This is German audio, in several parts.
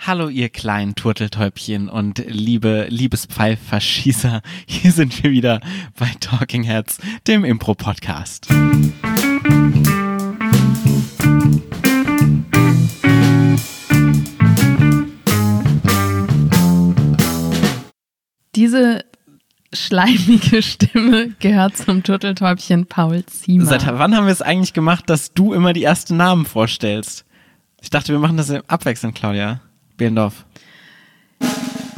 Hallo ihr kleinen Turteltäubchen und liebe Liebespfeifverschießer. Hier sind wir wieder bei Talking Heads, dem Impro-Podcast. Diese schleimige Stimme gehört zum Turteltäubchen Paul Ziemer. Seit wann haben wir es eigentlich gemacht, dass du immer die ersten Namen vorstellst? Ich dachte, wir machen das abwechselnd, Claudia. Behlendorf.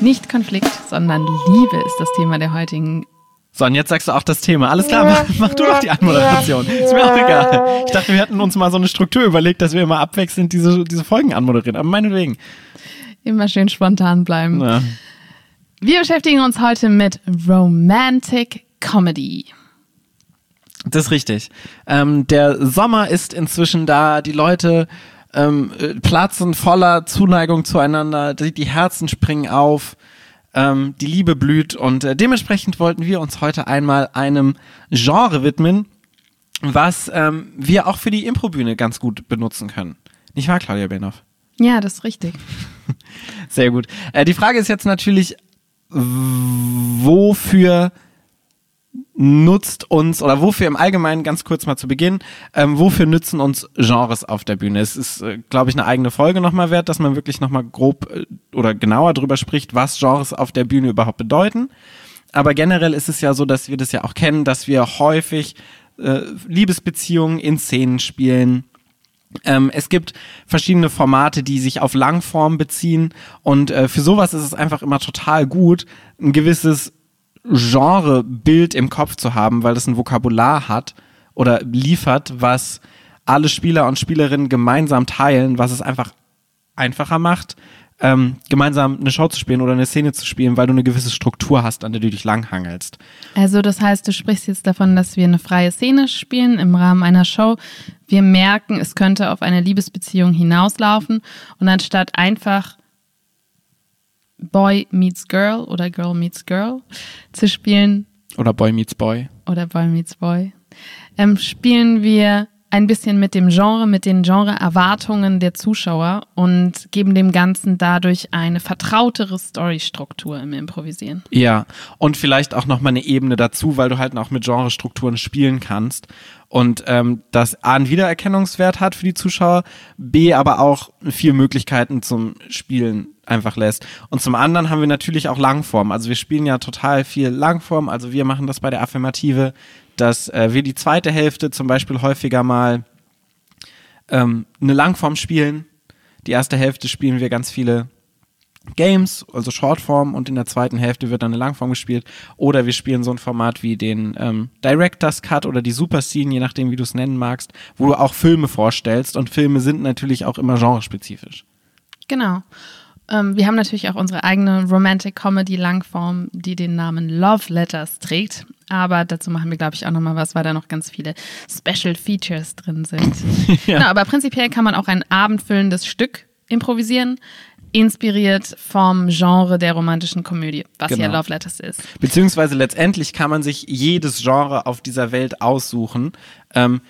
Nicht Konflikt, sondern Liebe ist das Thema der heutigen. So, und jetzt sagst du auch das Thema. Alles klar, mach, mach du doch die Anmoderation. Ist mir auch egal. Ich dachte, wir hätten uns mal so eine Struktur überlegt, dass wir immer abwechselnd diese, diese Folgen anmoderieren. Aber meinetwegen. Immer schön spontan bleiben. Ja. Wir beschäftigen uns heute mit Romantic Comedy. Das ist richtig. Ähm, der Sommer ist inzwischen da. Die Leute ähm, äh, platzen voller Zuneigung zueinander. Die, die Herzen springen auf. Ähm, die Liebe blüht. Und äh, dementsprechend wollten wir uns heute einmal einem Genre widmen, was ähm, wir auch für die Improbühne ganz gut benutzen können. Nicht wahr, Claudia Benhoff? Ja, das ist richtig. Sehr gut. Äh, die Frage ist jetzt natürlich, wofür nutzt uns oder wofür im Allgemeinen ganz kurz mal zu Beginn, ähm, wofür nützen uns Genres auf der Bühne? Es ist, äh, glaube ich, eine eigene Folge nochmal wert, dass man wirklich nochmal grob äh, oder genauer drüber spricht, was Genres auf der Bühne überhaupt bedeuten. Aber generell ist es ja so, dass wir das ja auch kennen, dass wir häufig äh, Liebesbeziehungen in Szenen spielen. Ähm, es gibt verschiedene Formate, die sich auf Langform beziehen und äh, für sowas ist es einfach immer total gut, ein gewisses Genrebild im Kopf zu haben, weil das ein Vokabular hat oder liefert, was alle Spieler und Spielerinnen gemeinsam teilen, was es einfach einfacher macht, ähm, gemeinsam eine Show zu spielen oder eine Szene zu spielen, weil du eine gewisse Struktur hast, an der du dich langhangelst. Also das heißt, du sprichst jetzt davon, dass wir eine freie Szene spielen im Rahmen einer Show. Wir merken, es könnte auf eine Liebesbeziehung hinauslaufen und anstatt einfach Boy meets Girl oder Girl meets Girl zu spielen. Oder Boy meets Boy. Oder Boy meets Boy. Ähm, spielen wir ein bisschen mit dem Genre, mit den Genre-Erwartungen der Zuschauer und geben dem Ganzen dadurch eine vertrautere Storystruktur im Improvisieren. Ja, und vielleicht auch nochmal eine Ebene dazu, weil du halt auch mit Genrestrukturen spielen kannst und ähm, das A einen Wiedererkennungswert hat für die Zuschauer, B aber auch viel Möglichkeiten zum Spielen einfach lässt. Und zum anderen haben wir natürlich auch Langform. Also wir spielen ja total viel Langform. Also wir machen das bei der Affirmative, dass äh, wir die zweite Hälfte zum Beispiel häufiger mal ähm, eine Langform spielen. Die erste Hälfte spielen wir ganz viele Games, also Shortform, und in der zweiten Hälfte wird dann eine Langform gespielt. Oder wir spielen so ein Format wie den ähm, Director's Cut oder die Super Scene, je nachdem, wie du es nennen magst, wo du auch Filme vorstellst. Und Filme sind natürlich auch immer genrespezifisch. Genau. Ähm, wir haben natürlich auch unsere eigene Romantic Comedy Langform, die den Namen Love Letters trägt. Aber dazu machen wir, glaube ich, auch nochmal was, weil da noch ganz viele Special Features drin sind. ja. genau, aber prinzipiell kann man auch ein abendfüllendes Stück improvisieren inspiriert vom Genre der romantischen Komödie, was genau. ja Love Letters ist. Beziehungsweise letztendlich kann man sich jedes Genre auf dieser Welt aussuchen, ähm,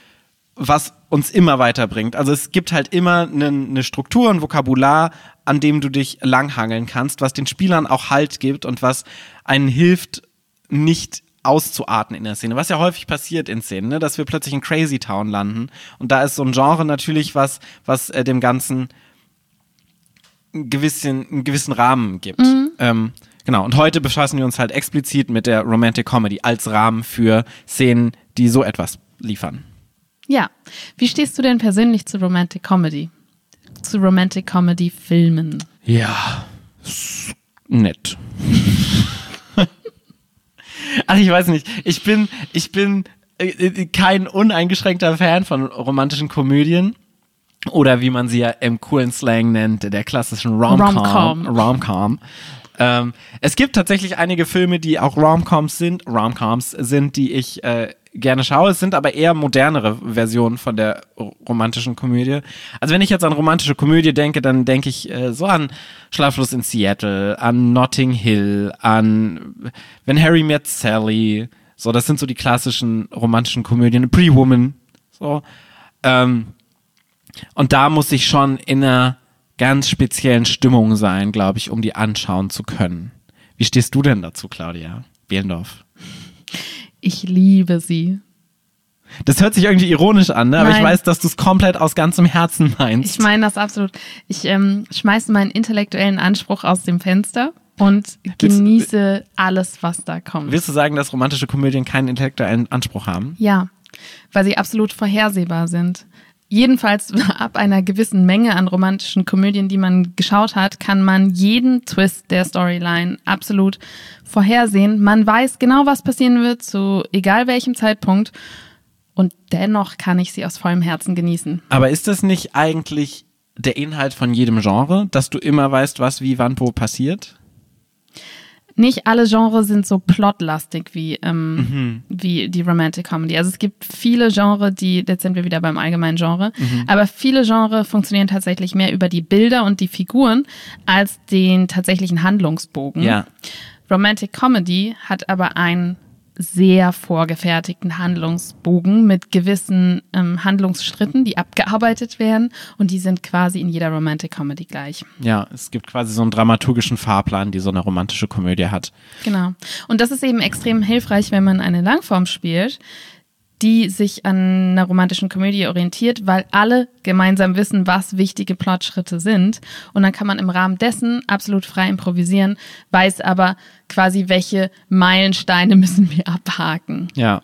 was uns immer weiterbringt. Also es gibt halt immer eine, eine Struktur, ein Vokabular, an dem du dich langhangeln kannst, was den Spielern auch Halt gibt und was einen hilft, nicht auszuarten in der Szene, was ja häufig passiert in Szenen, ne? dass wir plötzlich in Crazy Town landen und da ist so ein Genre natürlich was, was äh, dem Ganzen einen gewissen, einen gewissen Rahmen gibt. Mhm. Ähm, genau, und heute befassen wir uns halt explizit mit der Romantic Comedy als Rahmen für Szenen, die so etwas liefern. Ja, wie stehst du denn persönlich zu Romantic Comedy? Zu Romantic Comedy Filmen? Ja, nett. Ach, ich weiß nicht. Ich bin, ich bin äh, äh, kein uneingeschränkter Fan von romantischen Komödien. Oder wie man sie ja im coolen Slang nennt, der klassischen Rom-Com. Rom-Com. Ähm, es gibt tatsächlich einige Filme, die auch Rom-Coms sind, Rom-Coms sind, die ich äh, gerne schaue. Es sind aber eher modernere Versionen von der romantischen Komödie. Also wenn ich jetzt an romantische Komödie denke, dann denke ich äh, so an Schlaflos in Seattle, an Notting Hill, an Wenn Harry Met Sally. So, das sind so die klassischen romantischen Komödien. Pretty Woman. So. Ähm, und da muss ich schon in einer ganz speziellen Stimmung sein, glaube ich, um die anschauen zu können. Wie stehst du denn dazu, Claudia Behlendorf? Ich liebe sie. Das hört sich irgendwie ironisch an, ne? aber ich Nein. weiß, dass du es komplett aus ganzem Herzen meinst. Ich meine das absolut. Ich ähm, schmeiße meinen intellektuellen Anspruch aus dem Fenster und genieße alles, was da kommt. Willst du sagen, dass romantische Komödien keinen intellektuellen Anspruch haben? Ja, weil sie absolut vorhersehbar sind. Jedenfalls ab einer gewissen Menge an romantischen Komödien, die man geschaut hat, kann man jeden Twist der Storyline absolut vorhersehen. Man weiß genau, was passieren wird, zu egal welchem Zeitpunkt. Und dennoch kann ich sie aus vollem Herzen genießen. Aber ist das nicht eigentlich der Inhalt von jedem Genre, dass du immer weißt, was wie wann wo passiert? Nicht alle Genres sind so plotlastig wie, ähm, wie die Romantic Comedy. Also es gibt viele Genres, die, jetzt sind wir wieder beim allgemeinen Genre, aber viele Genres funktionieren tatsächlich mehr über die Bilder und die Figuren als den tatsächlichen Handlungsbogen. Ja. Romantic Comedy hat aber einen sehr vorgefertigten Handlungsbogen mit gewissen ähm, Handlungsschritten, die abgearbeitet werden und die sind quasi in jeder Romantic Comedy gleich. Ja, es gibt quasi so einen dramaturgischen Fahrplan, die so eine romantische Komödie hat. Genau. Und das ist eben extrem hilfreich, wenn man eine Langform spielt, die sich an einer romantischen Komödie orientiert, weil alle gemeinsam wissen, was wichtige Plotschritte sind. Und dann kann man im Rahmen dessen absolut frei improvisieren, weiß aber quasi, welche Meilensteine müssen wir abhaken. Ja.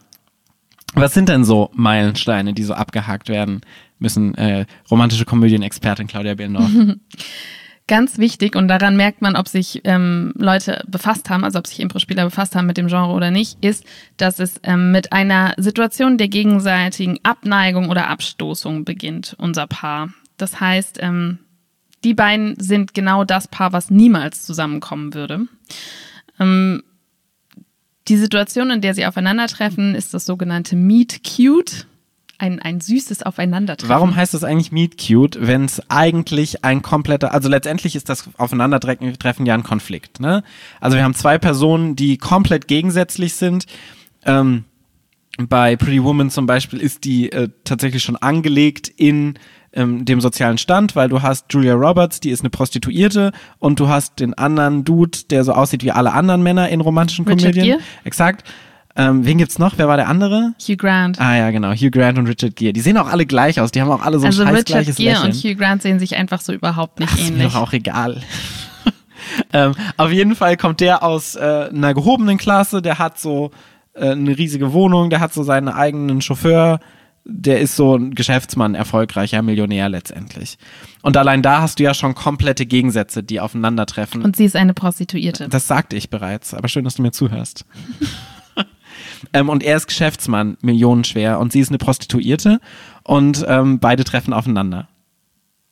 Was sind denn so Meilensteine, die so abgehakt werden müssen? Äh, romantische Komödien-Expertin Claudia Behlendorf. Ganz wichtig und daran merkt man, ob sich ähm, Leute befasst haben, also ob sich Impro-Spieler befasst haben mit dem Genre oder nicht, ist, dass es ähm, mit einer Situation der gegenseitigen Abneigung oder Abstoßung beginnt, unser Paar. Das heißt, ähm, die beiden sind genau das Paar, was niemals zusammenkommen würde. Ähm, die Situation, in der sie aufeinandertreffen, ist das sogenannte Meet Cute. Ein, ein süßes Aufeinandertreffen. Warum heißt das eigentlich Meet Cute, wenn es eigentlich ein kompletter, also letztendlich ist das Aufeinandertreffen ja ein Konflikt, ne? Also wir haben zwei Personen, die komplett gegensätzlich sind. Ähm, bei Pretty Woman zum Beispiel ist die äh, tatsächlich schon angelegt in ähm, dem sozialen Stand, weil du hast Julia Roberts, die ist eine Prostituierte und du hast den anderen Dude, der so aussieht wie alle anderen Männer in romantischen Richard Komödien. Gere? Exakt. Ähm, wen gibt's noch? Wer war der andere? Hugh Grant. Ah ja, genau. Hugh Grant und Richard Gere. Die sehen auch alle gleich aus. Die haben auch alle so ein also scheiß Richard gleiches Gere Lächeln. und Hugh Grant sehen sich einfach so überhaupt nicht das ist mir ähnlich. doch auch egal. ähm, auf jeden Fall kommt der aus äh, einer gehobenen Klasse. Der hat so äh, eine riesige Wohnung. Der hat so seinen eigenen Chauffeur. Der ist so ein Geschäftsmann, erfolgreicher Millionär letztendlich. Und allein da hast du ja schon komplette Gegensätze, die aufeinandertreffen. Und sie ist eine Prostituierte. Das sagte ich bereits, aber schön, dass du mir zuhörst. ähm, und er ist Geschäftsmann, millionenschwer, und sie ist eine Prostituierte und ähm, beide treffen aufeinander.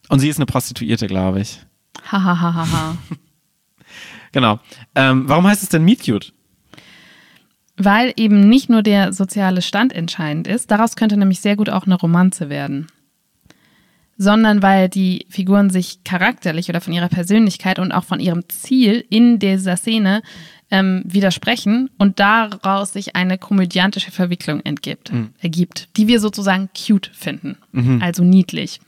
Und sie ist eine Prostituierte, glaube ich. Hahaha. Genau. Ähm, warum heißt es denn Meet Cute? Weil eben nicht nur der soziale Stand entscheidend ist, daraus könnte nämlich sehr gut auch eine Romanze werden. Sondern weil die Figuren sich charakterlich oder von ihrer Persönlichkeit und auch von ihrem Ziel in dieser Szene ähm, widersprechen und daraus sich eine komödiantische Verwicklung entgibt, ergibt, die wir sozusagen cute finden, also niedlich.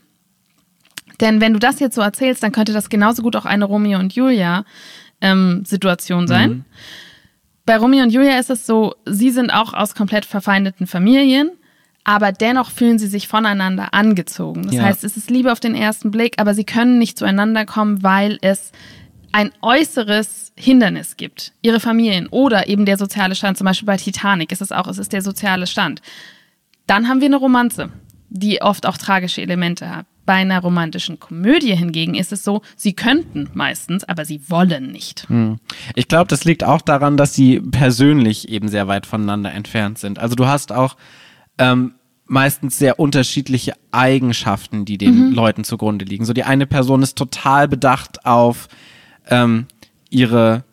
Denn wenn du das jetzt so erzählst, dann könnte das genauso gut auch eine Romeo und Julia ähm, Situation sein. Bei Romeo und Julia ist es so, sie sind auch aus komplett verfeindeten Familien, aber dennoch fühlen sie sich voneinander angezogen. Das Ja. heißt, es ist Liebe auf den ersten Blick, aber sie können nicht zueinander kommen, weil es ein äußeres Hindernis gibt. Ihre Familien oder eben der soziale Stand. Zum Beispiel bei Titanic ist es auch, es ist der soziale Stand. Dann haben wir eine Romanze, die oft auch tragische Elemente hat. Bei einer romantischen Komödie hingegen ist es so, sie könnten meistens, aber sie wollen nicht. Ich glaube, das liegt auch daran, dass sie persönlich eben sehr weit voneinander entfernt sind. Also du hast auch ähm, meistens sehr unterschiedliche Eigenschaften, die den Leuten zugrunde liegen. So die eine Person ist total bedacht auf ähm, ihre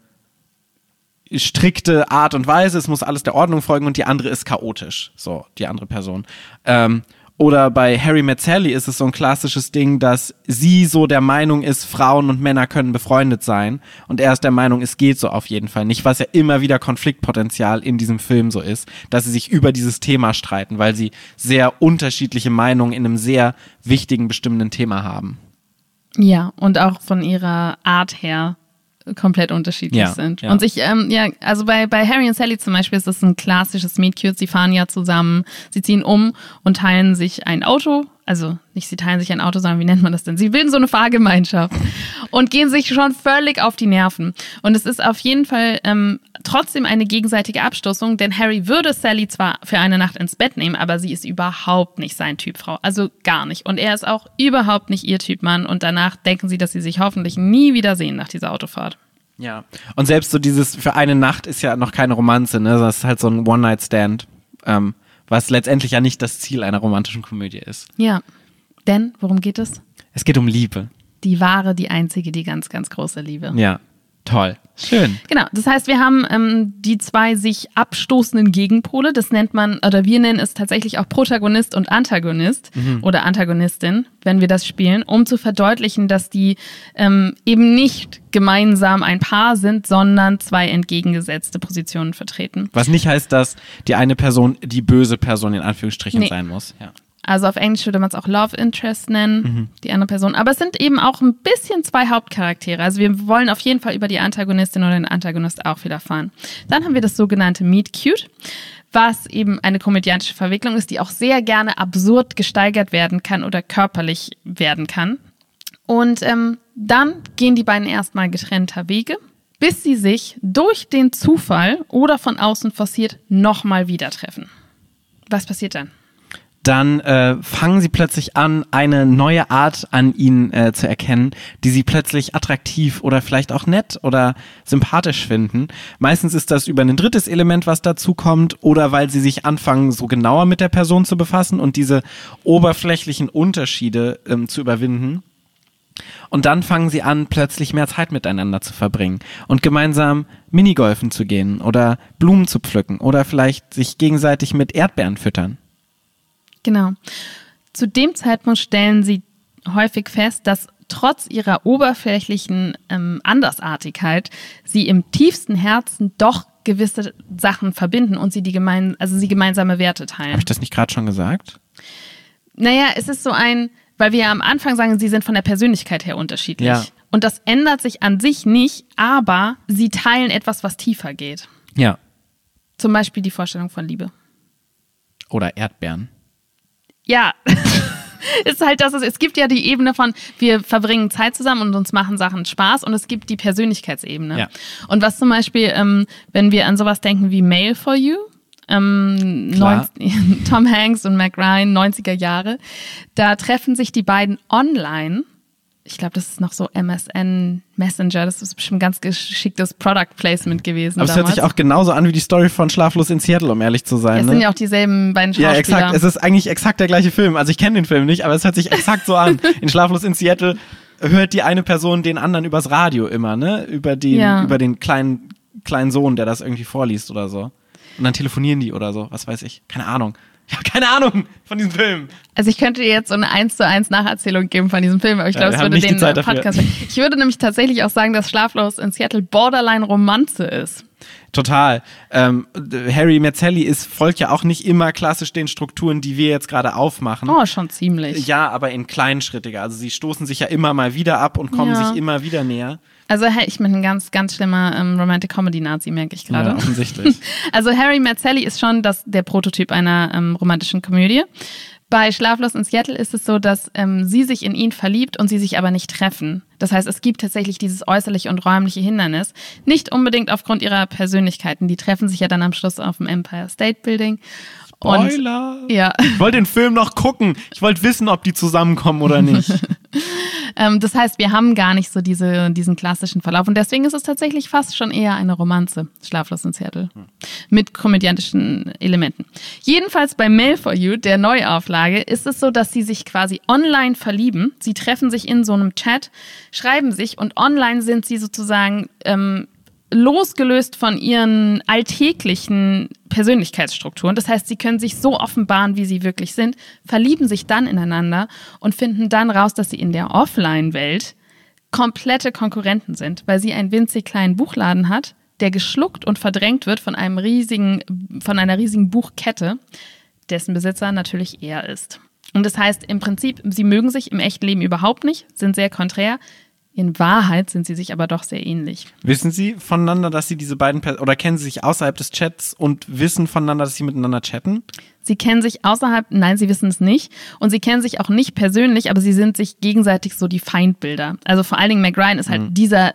strikte Art und Weise, es muss alles der Ordnung folgen und die andere ist chaotisch, so die andere Person. Ähm, oder bei Harry Met Sally ist es so ein klassisches Ding, dass sie so der Meinung ist, Frauen und Männer können befreundet sein und er ist der Meinung, es geht so auf jeden Fall nicht, was ja immer wieder Konfliktpotenzial in diesem Film so ist, dass sie sich über dieses Thema streiten, weil sie sehr unterschiedliche Meinungen in einem sehr wichtigen, bestimmenden Thema haben. Ja, und auch von ihrer Art her komplett unterschiedlich Ja, sind. ja. Und sich, ähm, ja, also bei, bei Harry und Sally zum Beispiel ist das ein klassisches Meet Cute. Sie fahren ja zusammen, sie ziehen um und teilen sich ein Auto. Also nicht sie teilen sich ein Auto, sondern wie nennt man das denn? Sie bilden so eine Fahrgemeinschaft und gehen sich schon völlig auf die Nerven. Und es ist auf jeden Fall ähm, trotzdem eine gegenseitige Abstoßung, denn Harry würde Sally zwar für eine Nacht ins Bett nehmen, aber sie ist überhaupt nicht sein Typ Frau. Also gar nicht. Und er ist auch überhaupt nicht ihr Typ Mann. Und danach denken sie, dass sie sich hoffentlich nie wieder sehen nach dieser Autofahrt. Ja. Und selbst so dieses für eine Nacht ist ja noch keine Romanze, ne? Das ist halt so ein One-Night-Stand, ähm, was letztendlich ja nicht das Ziel einer romantischen Komödie ist. Ja. Denn, worum geht es? Es geht um Liebe. Die wahre, die einzige, die ganz, ganz große Liebe. Ja. Toll. Schön. Genau, das heißt, wir haben ähm, die zwei sich abstoßenden Gegenpole. Das nennt man, oder wir nennen es tatsächlich auch Protagonist und Antagonist oder Antagonistin, wenn wir das spielen, um zu verdeutlichen, dass die ähm, eben nicht gemeinsam ein Paar sind, sondern zwei entgegengesetzte Positionen vertreten. Was nicht heißt, dass die eine Person die böse Person in Anführungsstrichen Nee. sein muss. Ja. Also auf Englisch würde man es auch Love Interest nennen, die andere Person. Aber es sind eben auch ein bisschen zwei Hauptcharaktere. Also wir wollen auf jeden Fall über die Antagonistin oder den Antagonist auch viel erfahren. Dann haben wir das sogenannte Meet Cute, was eben eine komödiantische Verwicklung ist, die auch sehr gerne absurd gesteigert werden kann oder körperlich werden kann. Und ähm, dann gehen die beiden erstmal getrennter Wege, bis sie sich durch den Zufall oder von außen forciert nochmal wieder treffen. Was passiert dann? Dann äh, fangen sie plötzlich an, eine neue Art an ihnen äh, zu erkennen, die sie plötzlich attraktiv oder vielleicht auch nett oder sympathisch finden. Meistens ist das über ein drittes Element, was dazu kommt, oder weil sie sich anfangen, so genauer mit der Person zu befassen und diese oberflächlichen Unterschiede ähm, zu überwinden. Und dann fangen sie an, plötzlich mehr Zeit miteinander zu verbringen und gemeinsam Minigolfen zu gehen oder Blumen zu pflücken oder vielleicht sich gegenseitig mit Erdbeeren füttern. Genau. Zu dem Zeitpunkt stellen sie häufig fest, dass trotz ihrer oberflächlichen ähm, Andersartigkeit sie im tiefsten Herzen doch gewisse Sachen verbinden und sie die gemein, also sie gemeinsame Werte Habe teilen. ich das nicht gerade schon gesagt? Naja, es ist so ein, weil wir ja am Anfang sagen, sie sind von der Persönlichkeit her unterschiedlich. Ja. Und das ändert sich an sich nicht, aber sie teilen etwas, was tiefer geht. Ja. Zum Beispiel die Vorstellung von Liebe. Oder Erdbeeren. Ja, ist halt das, es gibt ja die Ebene von, wir verbringen Zeit zusammen und uns machen Sachen Spaß und es gibt die Persönlichkeitsebene. Ja. Und was zum Beispiel, ähm, wenn wir an sowas denken wie Mail for You, ähm, Klar. 90 Tom Hanks und Mac Ryan, 90er Jahre, da treffen sich die beiden online. Ich glaube, das ist noch so MSN Messenger, das ist bestimmt ganz geschicktes Product Placement gewesen. Aber es hört sich auch genauso an wie die Story von Schlaflos in Seattle, um ehrlich zu sein. es ne? sind ja auch dieselben beiden ja, Schauspieler. exakt. Es ist eigentlich exakt der gleiche Film. Also ich kenne den Film nicht, aber es hört sich exakt so an. In Schlaflos in Seattle hört die eine Person den anderen übers Radio immer, ne? Über den, Ja. über den kleinen, kleinen Sohn, der das irgendwie vorliest oder so. Und dann telefonieren die oder so, was weiß ich. Keine Ahnung. Ich habe keine Ahnung von diesem Film. Also ich könnte dir jetzt so eine 1 zu 1 Nacherzählung geben von diesem Film, aber ich Ja, glaube, es würde den äh. Podcast. Ich würde nämlich tatsächlich auch sagen, dass Schlaflos in Seattle Borderline Romanze ist. Total. Ähm, Harry Mazzelli ist, folgt ja auch nicht immer klassisch den Strukturen, die wir jetzt gerade aufmachen. Oh, schon ziemlich. Ja, aber in kleinschrittiger. Also sie stoßen sich ja immer mal wieder ab und kommen Ja. sich immer wieder näher. Also ich bin ein ganz, ganz schlimmer ähm, Romantic Comedy Nazi, merke ich gerade. Ja, offensichtlich. Also Harry Mazzelli ist schon das, der Prototyp einer ähm, romantischen Komödie. Bei Schlaflos in Seattle ist es so, dass ähm, sie sich in ihn verliebt und sie sich aber nicht treffen. Das heißt, es gibt tatsächlich dieses äußerliche und räumliche Hindernis. Nicht unbedingt aufgrund ihrer Persönlichkeiten. Die treffen sich ja dann am Schluss auf dem Empire State Building. Und Spoiler! ja, Ich wollte den Film noch gucken. Ich wollte wissen, ob die zusammenkommen oder nicht. ähm, das heißt, wir haben gar nicht so diese, diesen klassischen Verlauf. Und deswegen ist es tatsächlich fast schon eher eine Romanze, Schlaflos in Seattle, mit komödiantischen Elementen. Jedenfalls bei Mail for You, der Neuauflage, ist es so, dass sie sich quasi online verlieben. Sie treffen sich in so einem Chat, schreiben sich und online sind sie sozusagen ähm, losgelöst von ihren alltäglichen Persönlichkeitsstrukturen. Das heißt, sie können sich so offenbaren, wie sie wirklich sind, verlieben sich dann ineinander und finden dann raus, dass sie in der Offline-Welt komplette Konkurrenten sind, weil sie einen winzig kleinen Buchladen hat, der geschluckt und verdrängt wird von einem riesigen, von einer riesigen Buchkette, dessen Besitzer natürlich er ist. Und das heißt im Prinzip, sie mögen sich im echten Leben überhaupt nicht, sind sehr konträr. In Wahrheit sind sie sich aber doch sehr ähnlich. Wissen Sie voneinander, dass Sie diese beiden, Per- oder kennen Sie sich außerhalb des Chats und wissen voneinander, dass Sie miteinander chatten? Sie kennen sich außerhalb, nein, sie wissen es nicht. Und sie kennen sich auch nicht persönlich, aber sie sind sich gegenseitig so die Feindbilder. Also vor allen Dingen Mac Ryan ist halt dieser,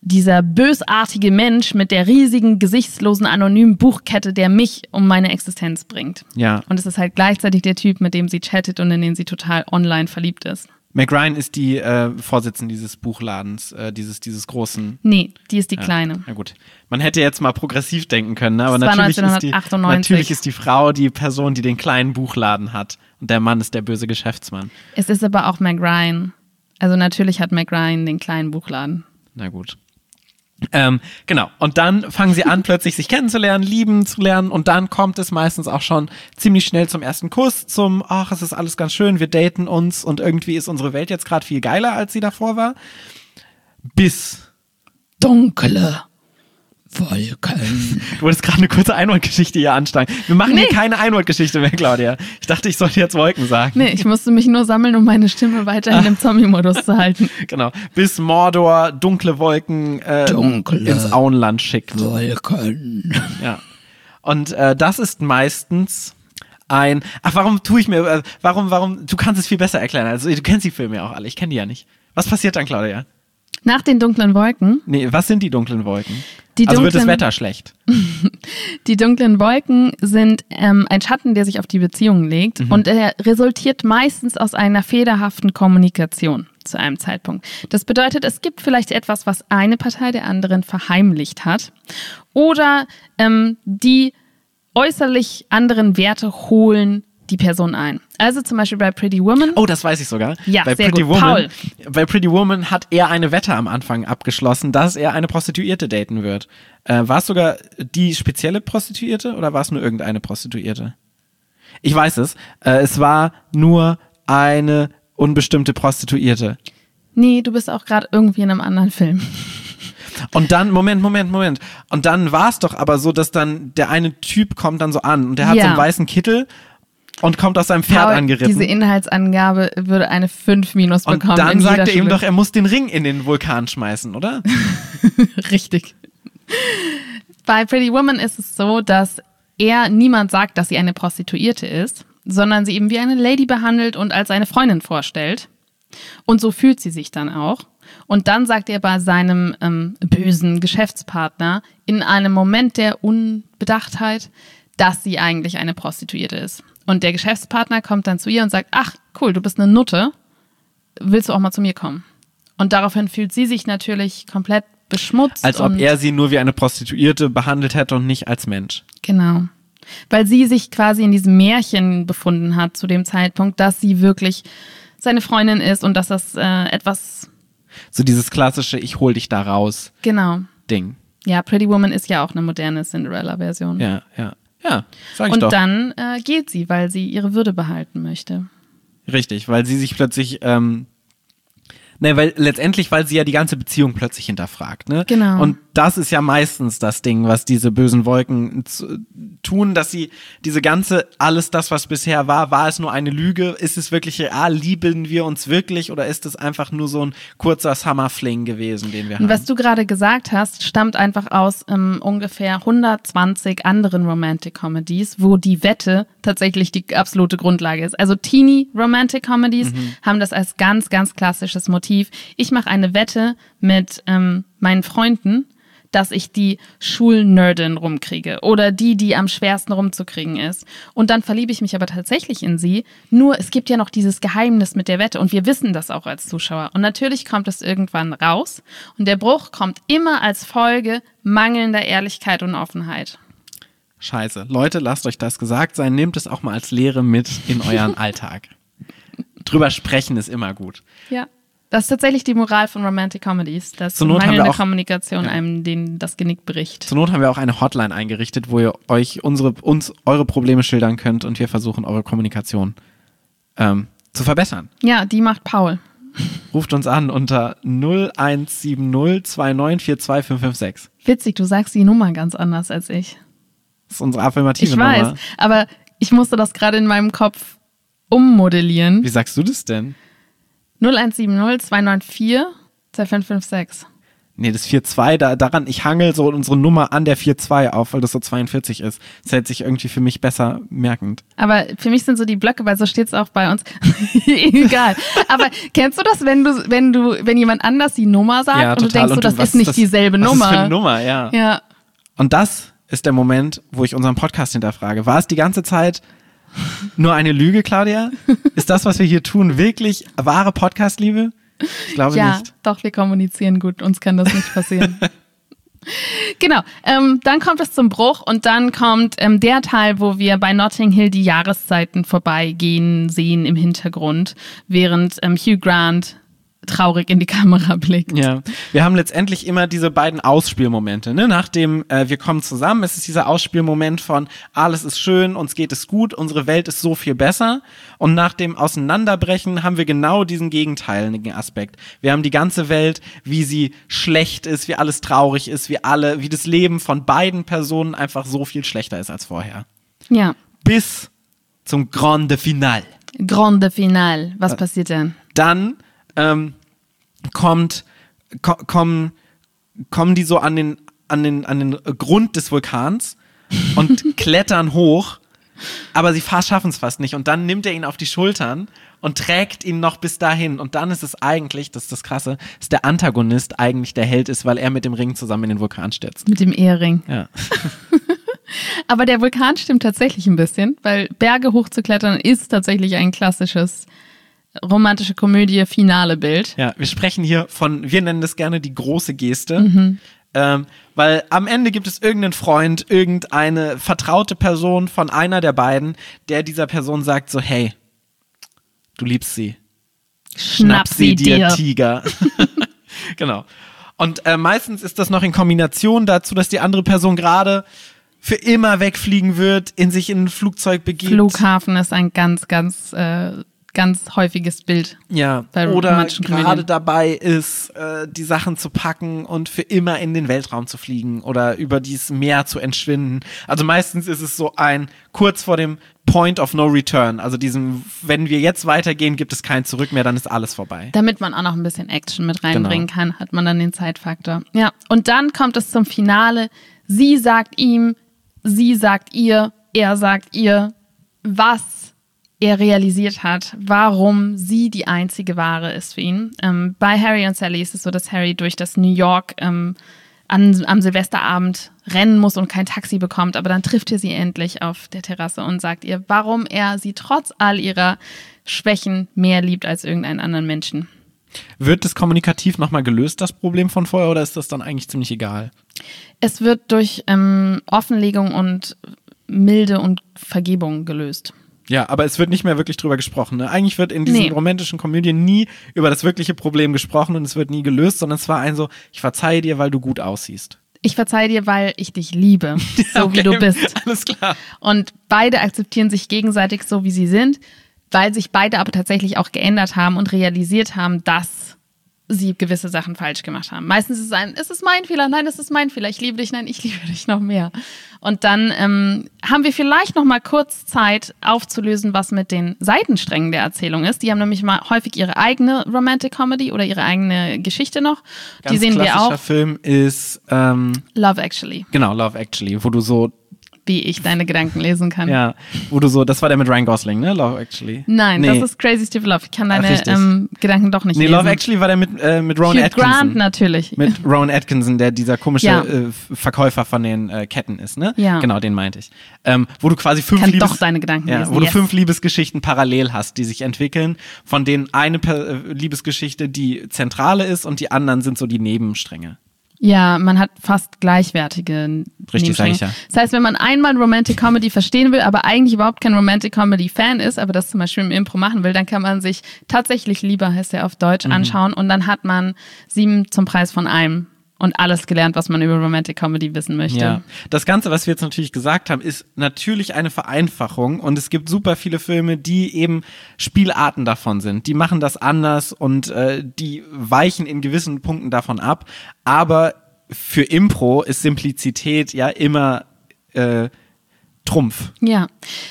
dieser bösartige Mensch mit der riesigen, gesichtslosen, anonymen Buchkette, der mich um meine Existenz bringt. Ja. Und es ist halt gleichzeitig der Typ, mit dem sie chattet und in den sie total online verliebt ist. Mac Ryan ist die äh, Vorsitzende dieses Buchladens, äh, dieses, dieses großen. Nee, die ist die Kleine. Na gut. Man hätte jetzt mal progressiv denken können, ne? aber natürlich ist, die, 1998. natürlich ist die Frau die Person, die den kleinen Buchladen hat. Und der Mann ist der böse Geschäftsmann. Es ist aber auch Mac Ryan. Also natürlich hat Mac Ryan den kleinen Buchladen. Na gut. Ähm, genau. Und dann fangen sie an, plötzlich sich kennenzulernen, lieben zu lernen. Und dann kommt es meistens auch schon ziemlich schnell zum ersten Kuss, zum, ach, es ist alles ganz schön, wir daten uns und irgendwie ist unsere Welt jetzt gerade viel geiler, als sie davor war. Bis. Dunkle. Wolken. Du wolltest gerade eine kurze Einwortgeschichte hier ansteigen. Wir machen hier Nee. keine Einwortgeschichte mehr, Claudia. Ich dachte, ich sollte jetzt Wolken sagen. Nee, ich musste mich nur sammeln, um meine Stimme weiterhin im Zombie-Modus zu halten. Genau. Bis Mordor dunkle Wolken äh, Dunkle ins Auenland schickt. Wolken. Ja. Und äh, das ist meistens ein. Ach, warum tue ich mir. Äh, warum, warum. Du kannst es viel besser erklären. Also, du kennst die Filme ja auch alle. Ich kenne die ja nicht. Was passiert dann, Claudia? Nach den dunklen Wolken Nee, was sind die dunklen Wolken? Die also wird das dunklen- Wetter schlecht. Die dunklen Wolken sind ähm, ein Schatten, der sich auf die Beziehung legt und er resultiert meistens aus einer fehlerhaften Kommunikation zu einem Zeitpunkt. Das bedeutet, es gibt vielleicht etwas, was eine Partei der anderen verheimlicht hat oder ähm, die äußerlich anderen Werte holen die Person ein. Also zum Beispiel bei Pretty Woman. Oh, das weiß ich sogar. Ja, bei sehr Pretty gut. Woman, Paul. Bei Pretty Woman hat er eine Wette am Anfang abgeschlossen, dass er eine Prostituierte daten wird. Äh, war es sogar die spezielle Prostituierte oder war es nur irgendeine Prostituierte? Ich weiß es. Äh, es war nur eine unbestimmte Prostituierte. Nee, du bist auch gerade irgendwie in einem anderen Film. Und dann, Moment, Moment, Moment. Und dann war es doch aber so, dass dann der eine Typ kommt dann so an und der hat so Ja. einen weißen Kittel und kommt aus seinem Pferd Paul, angeritten. Diese Inhaltsangabe würde eine 5 minus und bekommen. dann in sagt er ihm doch, er muss den Ring in den Vulkan schmeißen, oder? Richtig. Bei Pretty Woman ist es so, dass er niemand sagt, dass sie eine Prostituierte ist, sondern sie eben wie eine Lady behandelt und als eine Freundin vorstellt. Und so fühlt sie sich dann auch. Und dann sagt er bei seinem ähm, bösen Geschäftspartner in einem Moment der Unbedachtheit, dass sie eigentlich eine Prostituierte ist. Und der Geschäftspartner kommt dann zu ihr und sagt, ach cool, du bist eine Nutte, willst du auch mal zu mir kommen? Und daraufhin fühlt sie sich natürlich komplett beschmutzt. Als ob er sie nur wie eine Prostituierte behandelt hätte und nicht als Mensch. Genau. Weil sie sich quasi in diesem Märchen befunden hat zu dem Zeitpunkt, dass sie wirklich seine Freundin ist und dass das äh, etwas, So dieses klassische Ich hol dich da raus genau. Ding. Ja, Pretty Woman ist ja auch eine moderne Cinderella-Version. Ja, ja. Ja, sag ich und doch. dann äh, geht sie, weil sie ihre Würde behalten möchte. Richtig, weil sie sich plötzlich, ähm, ne, weil letztendlich, weil sie ja die ganze Beziehung plötzlich hinterfragt, ne? Genau. Und das ist ja meistens das Ding, was diese bösen Wolken tun, dass sie diese ganze, alles das, was bisher war, war es nur eine Lüge? Ist es wirklich real? Lieben wir uns wirklich? Oder ist es einfach nur so ein kurzer Summerfling gewesen, den wir Und haben? was du gerade gesagt hast, stammt einfach aus ähm, ungefähr 120 anderen Romantic Comedies, wo die Wette tatsächlich die absolute Grundlage ist. Also Teenie Romantic Comedies haben das als ganz, ganz klassisches Motiv. Ich mache eine Wette mit ähm, meinen Freunden, dass ich die Schulnerdin rumkriege oder die, die am schwersten rumzukriegen ist. Und dann verliebe ich mich aber tatsächlich in sie. Nur es gibt ja noch dieses Geheimnis mit der Wette und wir wissen das auch als Zuschauer. Und natürlich kommt es irgendwann raus und der Bruch kommt immer als Folge mangelnder Ehrlichkeit und Offenheit. Scheiße. Leute, lasst euch das gesagt sein. Nehmt es auch mal als Lehre mit in euren Alltag. Drüber sprechen ist immer gut. Ja. Das ist tatsächlich die Moral von Romantic Comedies, dass Zur Not mangelnde auch- Kommunikation einem den, das Genick bricht. Zur Not haben wir auch eine Hotline eingerichtet, wo ihr euch unsere, uns eure Probleme schildern könnt und wir versuchen, eure Kommunikation ähm, zu verbessern. Ja, die macht Paul. Ruft uns an unter 0170 2942556. Witzig, du sagst die Nummer ganz anders als ich. Das ist unsere affirmative Ich weiß, Nummer. aber ich musste das gerade in meinem Kopf ummodellieren. Wie sagst du das denn? 0170 294 2556. Nee, das 4-2, da, daran, ich hangel so unsere Nummer an der 4-2 auf, weil das so 42 ist. Das hält sich irgendwie für mich besser merkend. Aber für mich sind so die Blöcke, weil so steht es auch bei uns. Egal. Aber kennst du das, wenn du, wenn du, wenn jemand anders die Nummer sagt Ja, und du denkst Und du- das ist nicht das- dieselbe was Nummer. Ist das für eine Nummer, ja. Ja. Und das ist der Moment, wo ich unseren Podcast hinterfrage. War es die ganze Zeit nur eine Lüge, Claudia? Ist das, was wir hier tun, wirklich wahre Podcast-Liebe? Ich glaube Ja, nicht. doch, wir kommunizieren gut. Uns kann das nicht passieren. genau. Ähm, dann kommt es zum Bruch und dann kommt ähm, der Teil, wo wir bei Notting Hill die Jahreszeiten vorbeigehen sehen im Hintergrund, während ähm, Hugh Grant traurig in die Kamera blickt. Ja, wir haben letztendlich immer diese beiden Ausspielmomente. Ne? Nachdem äh, wir kommen zusammen, ist es dieser Ausspielmoment von alles ist schön, uns geht es gut, unsere Welt ist so viel besser. Und nach dem Auseinanderbrechen haben wir genau diesen gegenteiligen Aspekt. Wir haben die ganze Welt, wie sie schlecht ist, wie alles traurig ist, wie alle, wie das Leben von beiden Personen einfach so viel schlechter ist als vorher. Ja. Bis zum Grande Finale. Grande Finale. Äh. Was passiert denn? dann ähm, kommt, ko kommen, kommen die so an den, an den, an den Grund des Vulkans und klettern hoch, aber sie schaffen es fast nicht. Und dann nimmt er ihn auf die Schultern und trägt ihn noch bis dahin. Und dann ist es eigentlich, das ist das Krasse, dass der Antagonist eigentlich der Held ist, weil er mit dem Ring zusammen in den Vulkan stürzt. Mit dem Ehering. Ja. Aber der Vulkan stimmt tatsächlich ein bisschen, weil Berge hochzuklettern ist tatsächlich ein klassisches romantische Komödie Finale Bild. Ja, wir sprechen hier von, wir nennen das gerne die große Geste. Ähm, weil am Ende gibt es irgendeinen Freund, irgendeine vertraute Person von einer der beiden, der dieser Person sagt so, hey, du liebst sie. Schnapp sie dir. Tiger. genau. Und äh, meistens ist das noch in Kombination dazu, dass die andere Person gerade für immer wegfliegen wird, in sich in ein Flugzeug begibt. Flughafen ist ein ganz, ganz, äh, ganz häufiges Bild. Ja, oder gerade dabei ist, äh, die Sachen zu packen und für immer in den Weltraum zu fliegen oder über dieses Meer zu entschwinden. Also meistens ist es so ein kurz vor dem Point of No Return, also diesem, wenn wir jetzt weitergehen, gibt es kein Zurück mehr, dann ist alles vorbei. Damit man auch noch ein bisschen Action mit reinbringen Genau. kann, hat man dann den Zeitfaktor. Ja, und dann kommt es zum Finale. Sie sagt ihm, sie sagt ihr, er sagt ihr, was er realisiert hat, warum sie die einzige Wahre ist für ihn. Ähm, bei Harry und Sally ist es so, dass Harry durch das New York ähm, an, am Silvesterabend rennen muss und kein Taxi bekommt, aber dann trifft er sie endlich auf der Terrasse und sagt ihr, warum er sie trotz all ihrer Schwächen mehr liebt als irgendeinen anderen Menschen. Wird das kommunikativ nochmal gelöst, das Problem von vorher, oder ist das dann eigentlich ziemlich egal? Es wird durch ähm, Offenlegung und Milde und Vergebung gelöst. Ja, aber es wird nicht mehr wirklich drüber gesprochen. Ne? Eigentlich wird in diesen Nee. romantischen Komödien nie über das wirkliche Problem gesprochen und es wird nie gelöst, sondern es war ein so, ich verzeihe dir, weil du gut aussiehst. Ich verzeihe dir, weil ich dich liebe, so wie Okay, du bist. Alles klar. Und beide akzeptieren sich gegenseitig so, wie sie sind, weil sich beide aber tatsächlich auch geändert haben und realisiert haben, dass sie gewisse Sachen falsch gemacht haben. Meistens ist es ein, es ist mein Fehler, nein, es ist mein Fehler, ich liebe dich, nein, ich liebe dich noch mehr. Und dann ähm, haben wir vielleicht noch mal kurz Zeit aufzulösen, was mit den Seitensträngen der Erzählung ist. Die haben nämlich mal häufig ihre eigene Romantic Comedy oder ihre eigene Geschichte noch. Ganz die sehen wir klassischer auch. Film ist, ähm, Love Actually, genau, Love Actually, wo du so, wie ich deine Gedanken lesen kann. ja, wo du so, das war der mit Ryan Gosling, ne? Love Actually. Nein, nee. das ist Crazy Steve Love. Ich kann Ach, deine richtig. ähm, Gedanken doch nicht Nee, lesen. Love Actually war der mit, äh, mit Rowan Hugh Atkinson. Grant natürlich. Mit Rowan Atkinson, der dieser komische Ja. äh, Verkäufer von den äh, Ketten ist, ne? Ja. Genau, den meinte ich. Ähm, wo du quasi fünf Liebes doch deine Gedanken ja, lesen, wo du yes. fünf Liebesgeschichten parallel hast, die sich entwickeln, von denen eine per äh, Liebesgeschichte die zentrale ist und die anderen sind so die Nebenstränge. Ja, man hat fast gleichwertige Richtig, sag Nebenstränge. ich ja. Das heißt, wenn man einmal Romantic Comedy verstehen will, aber eigentlich überhaupt kein Romantic Comedy Fan ist, aber das zum Beispiel im Impro machen will, dann kann man sich tatsächlich lieber, heißt er auf Deutsch, Mhm. anschauen und dann hat man sieben zum Preis von einem und alles gelernt, was man über Romantic Comedy wissen möchte. Ja. Das Ganze, was wir jetzt natürlich gesagt haben, ist natürlich eine Vereinfachung und es gibt super viele Filme, die eben Spielarten davon sind. Die machen das anders und äh, die weichen in gewissen Punkten davon ab. Aber für Impro ist Simplizität ja immer äh, Trumpf. Ja,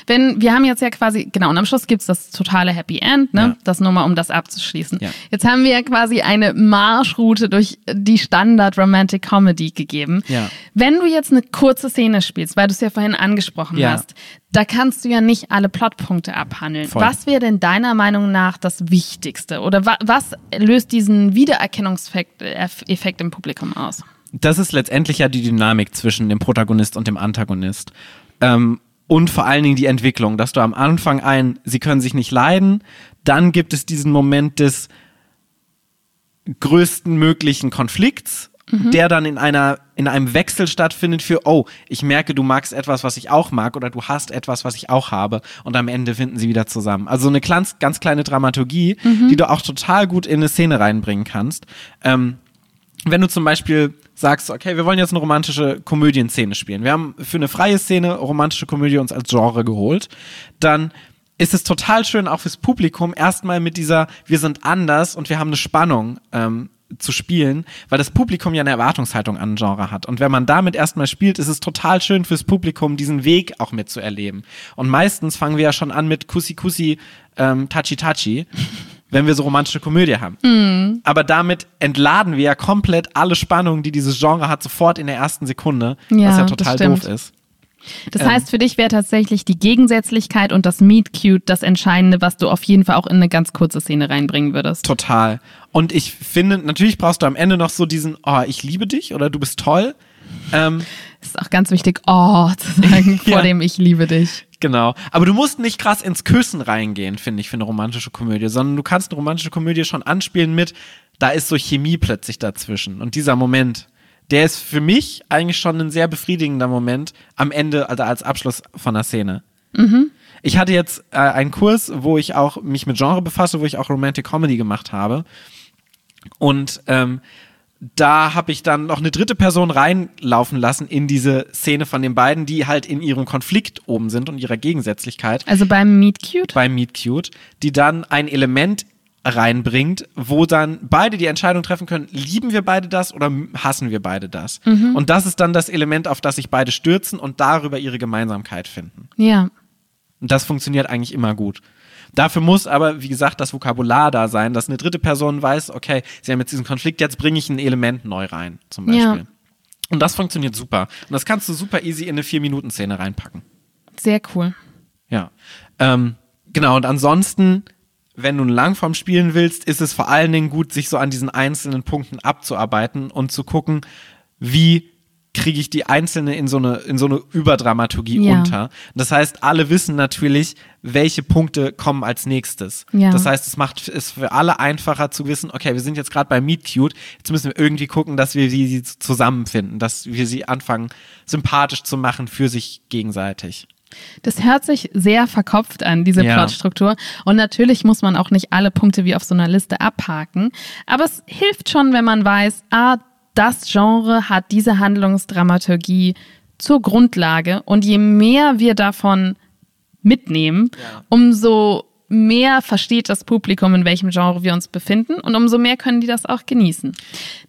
wenn wir haben jetzt ja quasi, genau, und am Schluss gibt's das totale Happy End, ne? Ja. Das nur mal, um das abzuschließen. Ja. Jetzt haben wir ja quasi eine Marschroute durch die Standard Romantic Comedy gegeben. Ja. Wenn du jetzt eine kurze Szene spielst, weil du es ja vorhin angesprochen Ja. hast, da kannst du ja nicht alle Plotpunkte abhandeln. Voll. Was wäre denn deiner Meinung nach das Wichtigste? Oder wa was löst diesen Wiedererkennungseffekt Effekt im Publikum aus? das ist letztendlich ja die Dynamik zwischen dem Protagonist und dem Antagonist. Ähm, und vor allen Dingen die Entwicklung, dass du am Anfang ein, sie können sich nicht leiden, dann gibt es diesen Moment des größten möglichen Konflikts, der dann in einer in einem Wechsel stattfindet für oh, ich merke, du magst etwas, was ich auch mag oder du hast etwas, was ich auch habe und am Ende finden sie wieder zusammen. Also eine ganz ganz kleine Dramaturgie, die du auch total gut in eine Szene reinbringen kannst. Ähm, wenn du zum Beispiel sagst, okay, wir wollen jetzt eine romantische Komödienszene spielen. Wir haben für eine freie Szene romantische Komödie uns als Genre geholt, dann ist es total schön, auch fürs Publikum, erstmal mit dieser, wir sind anders und wir haben eine Spannung ähm, zu spielen, weil das Publikum ja eine Erwartungshaltung an ein Genre hat. Und wenn man damit erstmal spielt, ist es total schön fürs Publikum, diesen Weg auch mitzuerleben. Und meistens fangen wir ja schon an mit Kussi Kussi, ähm, Tachi Tachi, wenn wir so romantische Komödie haben. Aber damit entladen wir ja komplett alle Spannungen, die dieses Genre hat, sofort in der ersten Sekunde, Ja, was ja total doof ist. Das Ähm. heißt, für dich wäre tatsächlich die Gegensätzlichkeit und das Meet Cute das Entscheidende, was du auf jeden Fall auch in eine ganz kurze Szene reinbringen würdest. Total. Und ich finde, natürlich brauchst du am Ende noch so diesen, oh, ich liebe dich oder du bist toll. Ähm, ist auch ganz wichtig, oh, zu sagen, vor Ja. dem ich liebe dich. genau. Aber du musst nicht krass ins Küssen reingehen, finde ich, für eine romantische Komödie, sondern du kannst eine romantische Komödie schon anspielen mit, da ist so Chemie plötzlich dazwischen. Und dieser Moment, der ist für mich eigentlich schon ein sehr befriedigender Moment am Ende, also als Abschluss von der Szene. Ich hatte jetzt äh, einen Kurs, wo ich auch mich mit Genre befasse, wo ich auch Romantic Comedy gemacht habe. Und ähm, da habe ich dann noch eine dritte Person reinlaufen lassen in diese Szene von den beiden, die halt in ihrem Konflikt oben sind und ihrer Gegensätzlichkeit Also beim Meet Cute? beim Meet Cute, die dann ein Element reinbringt, wo dann beide die Entscheidung treffen können, lieben wir beide das oder hassen wir beide das? Und das ist dann das Element, auf das sich beide stürzen und darüber ihre Gemeinsamkeit finden. Ja. Und das funktioniert eigentlich immer gut. Dafür muss aber, wie gesagt, das Vokabular da sein, dass eine dritte Person weiß, okay, sie haben jetzt diesen Konflikt, jetzt bringe ich ein Element neu rein, zum Beispiel. Ja. Und das funktioniert super. Und das kannst du super easy in eine Vier-Minuten-Szene reinpacken. Sehr cool. Ja. Ähm, genau, und ansonsten, wenn du Langform spielen willst, ist es vor allen Dingen gut, sich so an diesen einzelnen Punkten abzuarbeiten und zu gucken, wie kriege ich die einzelne in so eine, in so eine Überdramaturgie Ja. unter. Das heißt, alle wissen natürlich, welche Punkte kommen als nächstes. Ja. Das heißt, es macht es für alle einfacher zu wissen, okay, wir sind jetzt gerade bei Meet Cute, jetzt müssen wir irgendwie gucken, dass wir sie sie zusammenfinden, dass wir sie anfangen, sympathisch zu machen für sich gegenseitig. Das hört sich sehr verkopft an, diese Ja. Plotstruktur. Und natürlich muss man auch nicht alle Punkte wie auf so einer Liste abhaken. Aber es hilft schon, wenn man weiß, ah, das Genre hat diese Handlungsdramaturgie zur Grundlage. Und je mehr wir davon mitnehmen, umso mehr versteht das Publikum, in welchem Genre wir uns befinden und umso mehr können die das auch genießen.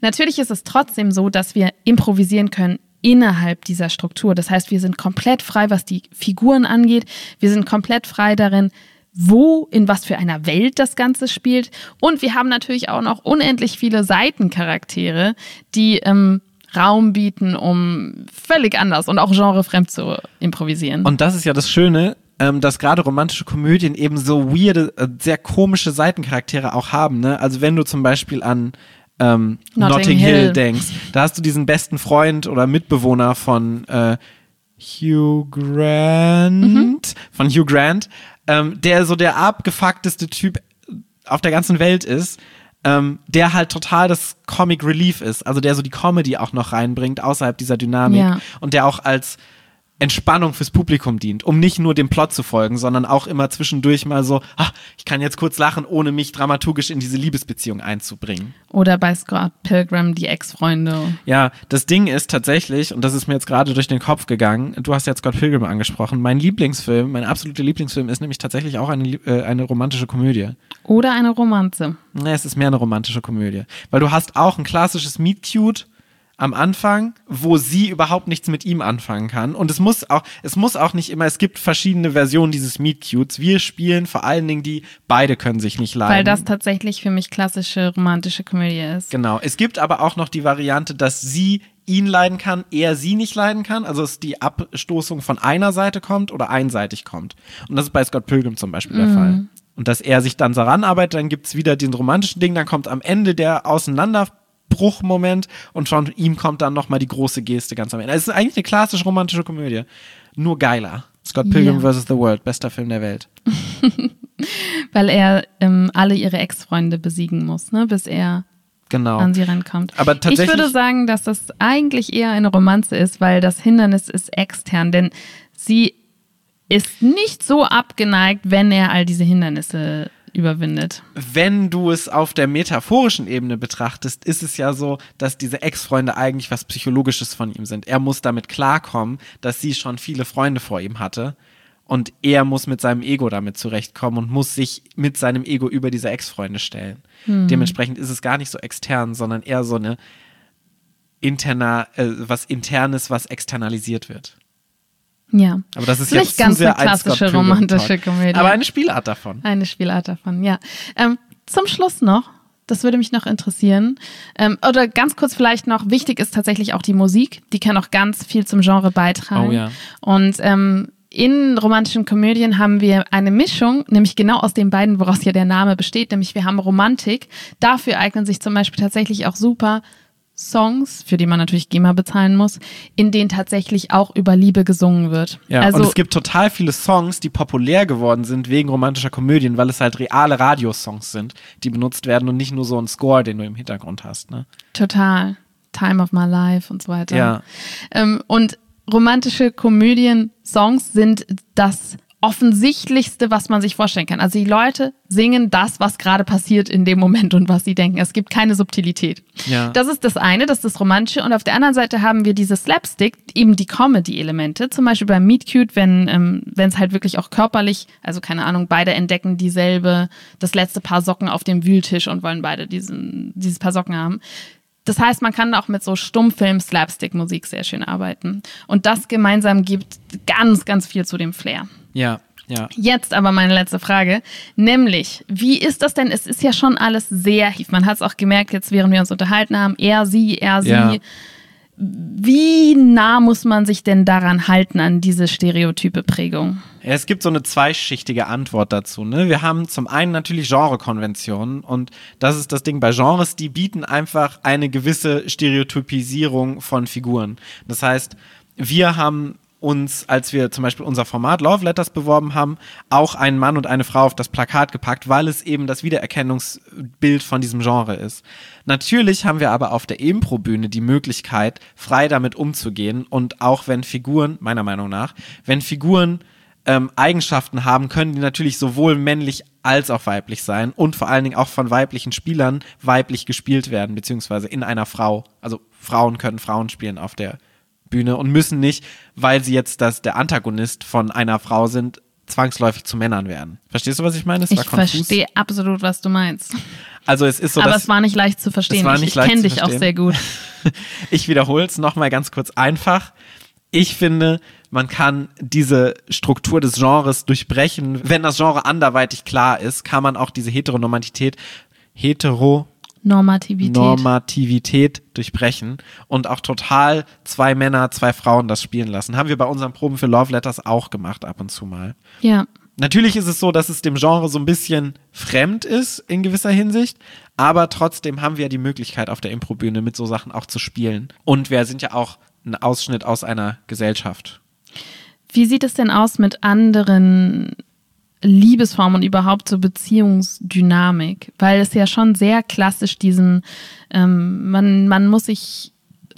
Natürlich ist es trotzdem so, dass wir improvisieren können innerhalb dieser Struktur. Das heißt, wir sind komplett frei, was die Figuren angeht. Wir sind komplett frei darin, wo, in was für einer Welt das Ganze spielt. Und wir haben natürlich auch noch unendlich viele Seitencharaktere, die ähm, Raum bieten, um völlig anders und auch genrefremd zu improvisieren. Und das ist ja das Schöne, ähm, dass gerade romantische Komödien eben so weirde, äh, sehr komische Seitencharaktere auch haben. Ne? Also wenn du zum Beispiel an ähm, Notting Notting, Hill. Hill. denkst, da hast du diesen besten Freund oder Mitbewohner von äh, Hugh Grant, von Hugh Grant, ähm, der so der abgefuckteste Typ auf der ganzen Welt ist, ähm, der halt total das Comic Relief ist, also der so die Comedy auch noch reinbringt außerhalb dieser Dynamik Ja. und der auch als Entspannung fürs Publikum dient, um nicht nur dem Plot zu folgen, sondern auch immer zwischendurch mal so, ach, ich kann jetzt kurz lachen, ohne mich dramaturgisch in diese Liebesbeziehung einzubringen. Oder bei Scott Pilgrim die Ex-Freunde. Ja, das Ding ist tatsächlich, und das ist mir jetzt gerade durch den Kopf gegangen, du hast jetzt Scott Pilgrim angesprochen, mein Lieblingsfilm, mein absoluter Lieblingsfilm ist nämlich tatsächlich auch eine, äh, eine romantische Komödie. Oder eine Romanze. Nee, es ist mehr eine romantische Komödie. Weil du hast auch ein klassisches Meet Cute, am Anfang, wo sie überhaupt nichts mit ihm anfangen kann. Und es muss auch, es muss auch nicht immer, es gibt verschiedene Versionen dieses Meet Cutes. Wir spielen vor allen Dingen die, beide können sich nicht leiden. Weil das tatsächlich für mich klassische romantische Komödie ist. Genau. Es gibt aber auch noch die Variante, dass sie ihn leiden kann, er sie nicht leiden kann. Also dass die Abstoßung von einer Seite kommt oder einseitig kommt. Und das ist bei Scott Pilgrim zum Beispiel der Fall. Und dass er sich dann daran arbeitet, dann gibt's wieder den romantischen Ding, dann kommt am Ende der Auseinanderbruchmoment und von ihm kommt dann nochmal die große Geste ganz am Ende. Es ist eigentlich eine klassische romantische Komödie. Nur geiler. Scott Pilgrim Ja. vs. The World, bester Film der Welt. Weil er ähm, alle ihre Ex-Freunde besiegen muss, ne? bis er Genau. an sie rankommt. Aber ich tatsächlich- würde sagen, dass das eigentlich eher eine Romanze ist, weil das Hindernis ist extern, denn sie ist nicht so abgeneigt, wenn er all diese Hindernisse überwindet. wenn du es auf der metaphorischen Ebene betrachtest, ist es ja so, dass diese Ex-Freunde eigentlich was Psychologisches von ihm sind. Er muss damit klarkommen, dass sie schon viele Freunde vor ihm hatte. Und er muss mit seinem Ego damit zurechtkommen und muss sich mit seinem Ego über diese Ex-Freunde stellen. Dementsprechend ist es gar nicht so extern, sondern eher so eine interner, äh, was internes, was externalisiert wird. Ja. Aber das ist Nicht jetzt ganz zu sehr eine klassische romantische. Komödie. Aber eine Spielart davon. Eine Spielart davon, ja. Ähm, zum Schluss noch, das würde mich noch interessieren. Ähm, oder ganz kurz vielleicht noch, wichtig ist tatsächlich auch die Musik. Die kann auch ganz viel zum Genre beitragen. Oh ja. Und ähm, in romantischen Komödien haben wir eine Mischung, nämlich genau aus den beiden, woraus ja der Name besteht, nämlich wir haben Romantik. Dafür eignen sich zum Beispiel tatsächlich auch super Songs, für die man natürlich GEMA bezahlen muss, in denen tatsächlich auch über Liebe gesungen wird. Ja, also und es gibt total viele Songs, die populär geworden sind wegen romantischer Komödien, weil es halt reale Radiosongs sind, die benutzt werden und nicht nur so ein Score, den du im Hintergrund hast. Ne? Total. Time of my life und so weiter. Ja. Ähm, und romantische Komödien-Songs sind das offensichtlichste, was man sich vorstellen kann. Also die Leute singen das, was gerade passiert in dem Moment und was sie denken. Es gibt keine Subtilität. Ja. Das ist das eine, das ist das Romantische. Und auf der anderen Seite haben wir diese Slapstick, eben die Comedy-Elemente. Zum Beispiel beim Meet Cute, wenn ähm, es halt wirklich auch körperlich, also keine Ahnung, beide entdecken dieselbe, das letzte Paar Socken auf dem Wühltisch und wollen beide diesen, dieses Paar Socken haben. Das heißt, man kann auch mit so Stummfilm-Slapstick-Musik sehr schön arbeiten. Und das gemeinsam gibt ganz, ganz viel zu dem Flair. Ja, ja. Jetzt aber meine letzte Frage, nämlich, wie ist das denn? Es ist ja schon alles sehr hief. Man hat es auch gemerkt, jetzt während wir uns unterhalten haben, er, sie, er, sie. Ja. Wie nah muss man sich denn daran halten, an diese stereotype Prägung? Es gibt so eine zweischichtige Antwort dazu. Ne? Wir haben zum einen natürlich Genrekonventionen und das ist das Ding bei Genres, die bieten einfach eine gewisse Stereotypisierung von Figuren. Das heißt, wir haben uns, als wir zum Beispiel unser Format Love Letters beworben haben, auch einen Mann und eine Frau auf das Plakat gepackt, weil es eben das Wiedererkennungsbild von diesem Genre ist. Natürlich haben wir aber auf der Impro-Bühne die Möglichkeit, frei damit umzugehen und auch wenn Figuren, meiner Meinung nach, wenn Figuren ähm, Eigenschaften haben, können die natürlich sowohl männlich als auch weiblich sein und vor allen Dingen auch von weiblichen Spielern weiblich gespielt werden, beziehungsweise in einer Frau. Also Frauen können Frauen spielen auf der Bühne und müssen nicht, weil sie jetzt das, der Antagonist von einer Frau sind, zwangsläufig zu Männern werden. Verstehst du, was ich meine? Es Ich verstehe absolut, was du meinst. Also es ist so, aber es war nicht leicht zu verstehen. Ich kenne dich auch verstehen. sehr gut. ich wiederhole es nochmal ganz kurz einfach. Ich finde, man kann diese Struktur des Genres durchbrechen. Wenn das Genre anderweitig klar ist, kann man auch diese Heteronormativität, Hetero Normativität. Normativität durchbrechen und auch total zwei Männer, zwei Frauen das spielen lassen. Haben wir bei unseren Proben für Love Letters auch gemacht ab und zu mal. ja. Natürlich ist es so, dass es dem Genre so ein bisschen fremd ist in gewisser Hinsicht, aber trotzdem haben wir die Möglichkeit auf der Improbühne mit so Sachen auch zu spielen. Und wir sind ja auch ein Ausschnitt aus einer Gesellschaft. Wie sieht es denn aus mit anderen Liebesformen und überhaupt so Beziehungsdynamik? Weil es ja schon sehr klassisch diesem, ähm, man, man muss sich,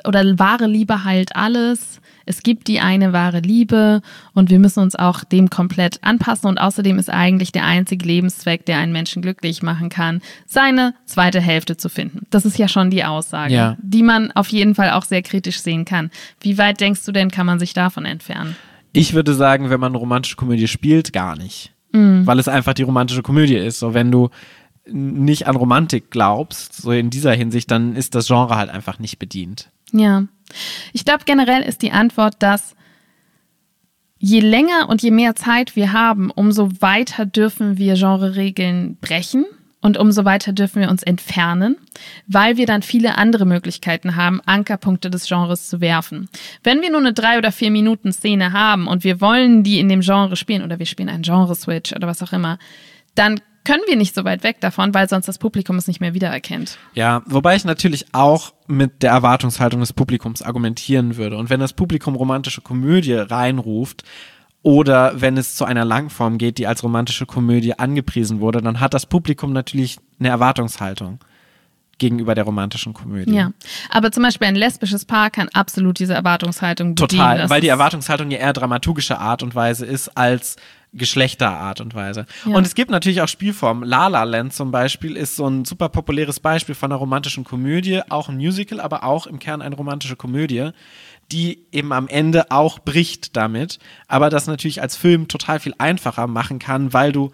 oder wahre Liebe heilt alles. Es gibt die eine wahre Liebe und wir müssen uns auch dem komplett anpassen. Und außerdem ist eigentlich der einzige Lebenszweck, der einen Menschen glücklich machen kann, seine zweite Hälfte zu finden. Das ist ja schon die Aussage, Ja. die man auf jeden Fall auch sehr kritisch sehen kann. Wie weit denkst du denn, kann man sich davon entfernen? Ich würde sagen, wenn man romantische Komödie spielt, gar nicht. Weil es einfach die romantische Komödie ist. So, wenn du nicht an Romantik glaubst, so in dieser Hinsicht, dann ist das Genre halt einfach nicht bedient. Ja. Ich glaube, generell ist die Antwort, dass je länger und je mehr Zeit wir haben, umso weiter dürfen wir Genre-Regeln brechen und umso weiter dürfen wir uns entfernen, weil wir dann viele andere Möglichkeiten haben, Ankerpunkte des Genres zu werfen. Wenn wir nur eine drei oder vier Minuten Szene haben und wir wollen die in dem Genre spielen oder wir spielen einen Genre-Switch oder was auch immer, dann können wir nicht so weit weg davon, weil sonst das Publikum es nicht mehr wiedererkennt. Ja, wobei ich natürlich auch mit der Erwartungshaltung des Publikums argumentieren würde. Und wenn das Publikum romantische Komödie reinruft, oder wenn es zu einer Langform geht, die als romantische Komödie angepriesen wurde, dann hat das Publikum natürlich eine Erwartungshaltung gegenüber der romantischen Komödie. Ja, aber zum Beispiel ein lesbisches Paar kann absolut diese Erwartungshaltung bedienen. Total, weil die Erwartungshaltung ja eher dramaturgische Art und Weise ist als Geschlechterart und Weise. Ja. Und es gibt natürlich auch Spielformen. La La Land zum Beispiel ist so ein super populäres Beispiel von einer romantischen Komödie, auch ein Musical, aber auch im Kern eine romantische Komödie, die eben am Ende auch bricht damit, aber das natürlich als Film total viel einfacher machen kann, weil du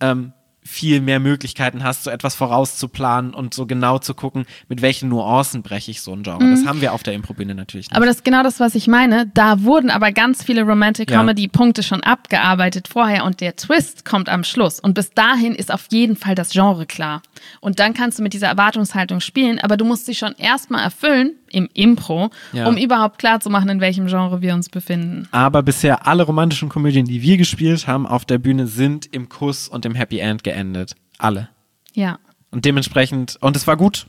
ähm, viel mehr Möglichkeiten hast, so etwas vorauszuplanen und so genau zu gucken, mit welchen Nuancen breche ich so ein Genre. Das haben wir auf der Improbühne natürlich nicht. Mhm. Aber das ist genau das, was ich meine. Da wurden aber ganz viele Romantic Ja. Comedy Punkte schon abgearbeitet vorher und der Twist kommt am Schluss. Und bis dahin ist auf jeden Fall das Genre klar. Und dann kannst du mit dieser Erwartungshaltung spielen, aber du musst sie schon erstmal erfüllen im Impro, Ja. um überhaupt klar zu machen, in welchem Genre wir uns befinden. Aber bisher alle romantischen Komödien, die wir gespielt haben auf der Bühne, sind im Kuss und im Happy End geendet. Alle. Ja. Und dementsprechend, und es war gut.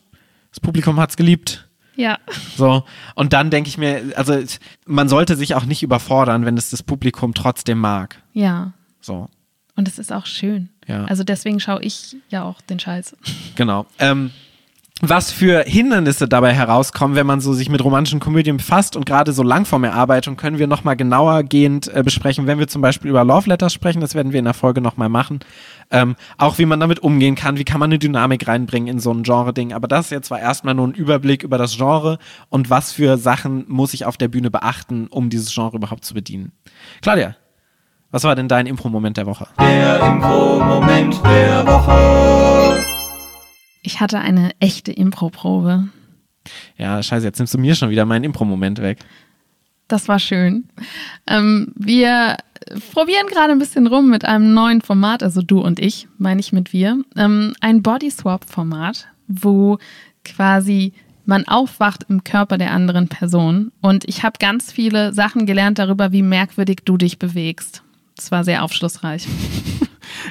Das Publikum hat's geliebt. Ja. So. Und dann denke ich mir, also man sollte sich auch nicht überfordern, wenn es das Publikum trotzdem mag. Ja. So. Und es ist auch schön. Ja. Also deswegen schaue ich ja auch den Scheiß. Genau. Ähm, was für Hindernisse dabei herauskommen, wenn man so sich mit romantischen Komödien befasst und gerade so Langformerarbeitung können wir nochmal genauer gehend äh, besprechen, wenn wir zum Beispiel über Love Letters sprechen, das werden wir in der Folge nochmal machen. Ähm, auch wie man damit umgehen kann, wie kann man eine Dynamik reinbringen in so ein Genre-Ding. Aber das jetzt war erstmal nur ein Überblick über das Genre und was für Sachen muss ich auf der Bühne beachten, um dieses Genre überhaupt zu bedienen. Claudia, was war denn dein Impro-Moment der Woche? Der Impro-Moment der Woche. Ich hatte eine echte Impro-Probe. Ja, scheiße, jetzt nimmst du mir schon wieder meinen Impro-Moment weg. Das war schön. Ähm, wir probieren gerade ein bisschen rum mit einem neuen Format, also du und ich, meine ich mit wir. Ähm, ein Body-Swap-Format, wo quasi man aufwacht im Körper der anderen Person. Und ich habe ganz viele Sachen gelernt darüber, wie merkwürdig du dich bewegst. Das war sehr aufschlussreich.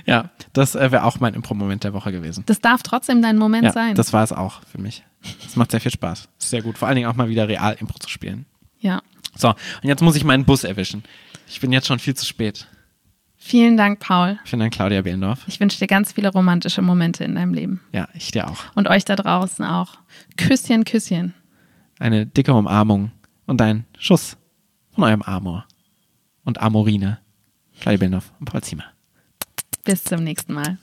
Ja, das äh, wäre auch mein Impro-Moment der Woche gewesen. Das darf trotzdem dein Moment Ja, sein. das war es auch für mich. Es macht sehr viel Spaß. Ist sehr gut. Vor allen Dingen auch mal wieder real Impro zu spielen. ja. So, und jetzt muss ich meinen Bus erwischen. Ich bin jetzt schon viel zu spät. Vielen Dank, Paul. Vielen Dank, Claudia Behlendorf. Ich wünsche dir ganz viele romantische Momente in deinem Leben. Ja, ich dir auch. Und euch da draußen auch. Küsschen, Küsschen. Eine dicke Umarmung und ein Schuss von eurem Amor. Und Amorine. Claudia Behlendorf und Paul Ziemer. Bis zum nächsten Mal.